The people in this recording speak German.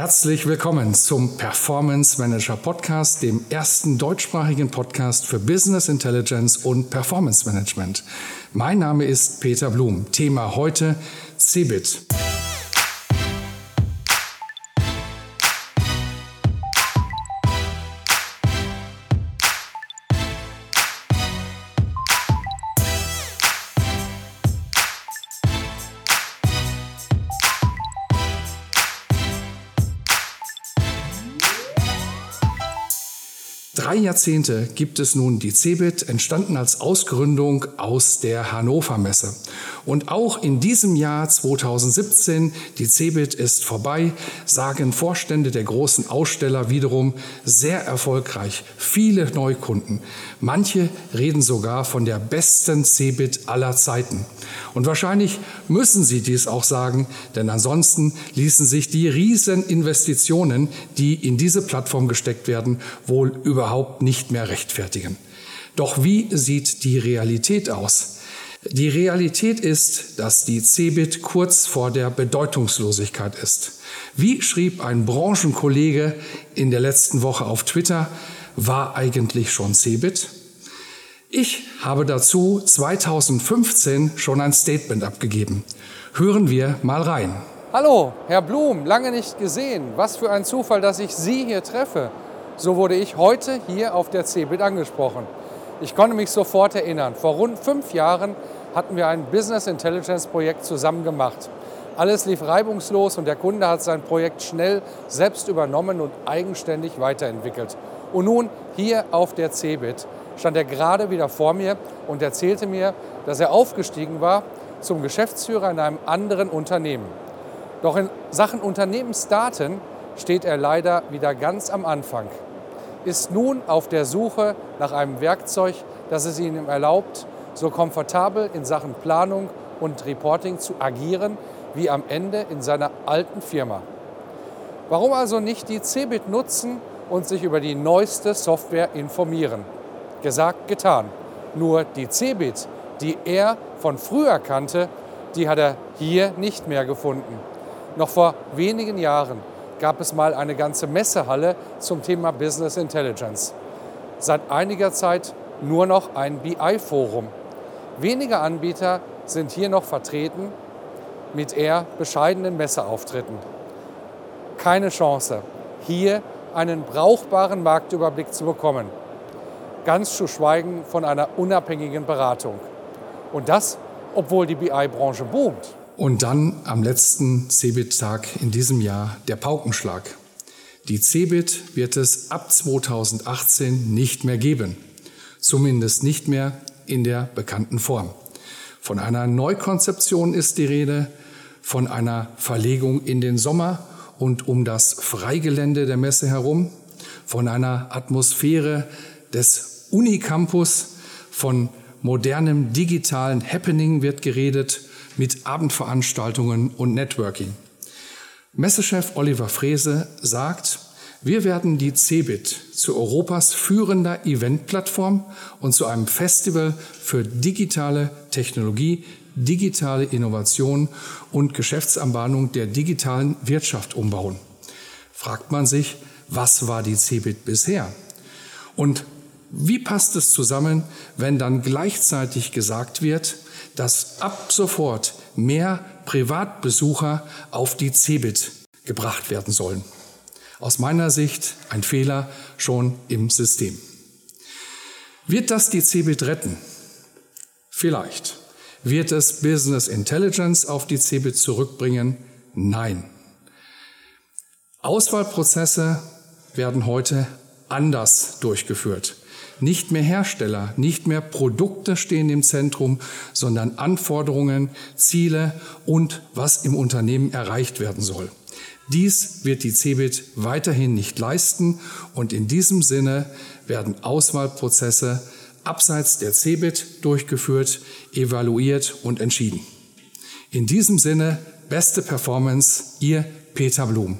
Herzlich willkommen zum Performance Manager Podcast, dem ersten deutschsprachigen Podcast für Business Intelligence und Performance Management. Mein Name ist Peter Blum. Thema heute CeBIT. Drei Jahrzehnte gibt es nun die CeBIT, entstanden als Ausgründung aus der Hannover Messe. Und auch in diesem Jahr 2017, die CeBIT ist vorbei, sagen Vorstände der großen Aussteller wiederum sehr erfolgreich, viele Neukunden. Manche reden sogar von der besten CeBIT aller Zeiten. Und wahrscheinlich müssen sie dies auch sagen, denn ansonsten ließen sich die riesen Investitionen, die in diese Plattform gesteckt werden, wohl überhaupt überhaupt nicht mehr rechtfertigen. Doch wie sieht die Realität aus? Die Realität ist, dass die CeBIT kurz vor der Bedeutungslosigkeit ist. Wie schrieb ein Branchenkollege in der letzten Woche auf Twitter, war eigentlich schon CeBIT? Ich habe dazu 2015 schon ein Statement abgegeben. Hören wir mal rein. Hallo, Herr Blum, lange nicht gesehen. Was für ein Zufall, dass ich Sie hier treffe. So wurde ich heute hier auf der CeBIT angesprochen. Ich konnte mich sofort erinnern. Vor rund fünf Jahren hatten wir ein Business Intelligence Projekt zusammen gemacht. Alles lief reibungslos und der Kunde hat sein Projekt schnell selbst übernommen und eigenständig weiterentwickelt. Und nun hier auf der CeBIT stand er gerade wieder vor mir und erzählte mir, dass er aufgestiegen war zum Geschäftsführer in einem anderen Unternehmen. Doch in Sachen Unternehmensdaten steht er leider wieder ganz am Anfang ist nun auf der Suche nach einem Werkzeug, das es ihm erlaubt, so komfortabel in Sachen Planung und Reporting zu agieren wie am Ende in seiner alten Firma. Warum also nicht die CeBIT nutzen und sich über die neueste Software informieren? Gesagt, getan. Nur die CeBIT, die er von früher kannte, die hat er hier nicht mehr gefunden. Noch vor wenigen Jahren gab es mal eine ganze Messehalle zum Thema Business Intelligence. Seit einiger Zeit nur noch ein BI-Forum. Wenige Anbieter sind hier noch vertreten mit eher bescheidenen Messeauftritten. Keine Chance, hier einen brauchbaren Marktüberblick zu bekommen. Ganz zu schweigen von einer unabhängigen Beratung. Und das, obwohl die BI-Branche boomt. Und dann am letzten CeBIT-Tag in diesem Jahr der Paukenschlag. Die CeBIT wird es ab 2018 nicht mehr geben. Zumindest nicht mehr in der bekannten Form. Von einer Neukonzeption ist die Rede, von einer Verlegung in den Sommer und um das Freigelände der Messe herum, von einer Atmosphäre des Unicampus, von modernem digitalen Happening wird geredet mit Abendveranstaltungen und Networking. Messechef Oliver Frese sagt, wir werden die CeBIT zu Europas führender Eventplattform und zu einem Festival für digitale Technologie, digitale Innovation und Geschäftsanbahnung der digitalen Wirtschaft umbauen. Fragt man sich, was war die CeBIT bisher? Und wie passt es zusammen, wenn dann gleichzeitig gesagt wird, dass ab sofort mehr Privatbesucher auf die CeBIT gebracht werden sollen. Aus meiner Sicht ein Fehler schon im System. Wird das die CeBIT retten? Vielleicht. Wird es Business Intelligence auf die CeBIT zurückbringen? Nein. Auswahlprozesse werden heute anders durchgeführt. Nicht mehr Hersteller, nicht mehr Produkte stehen im Zentrum, sondern Anforderungen, Ziele und was im Unternehmen erreicht werden soll. Dies wird die CeBIT weiterhin nicht leisten und in diesem Sinne werden Auswahlprozesse abseits der CeBIT durchgeführt, evaluiert und entschieden. In diesem Sinne beste Performance, Ihr Peter Blum.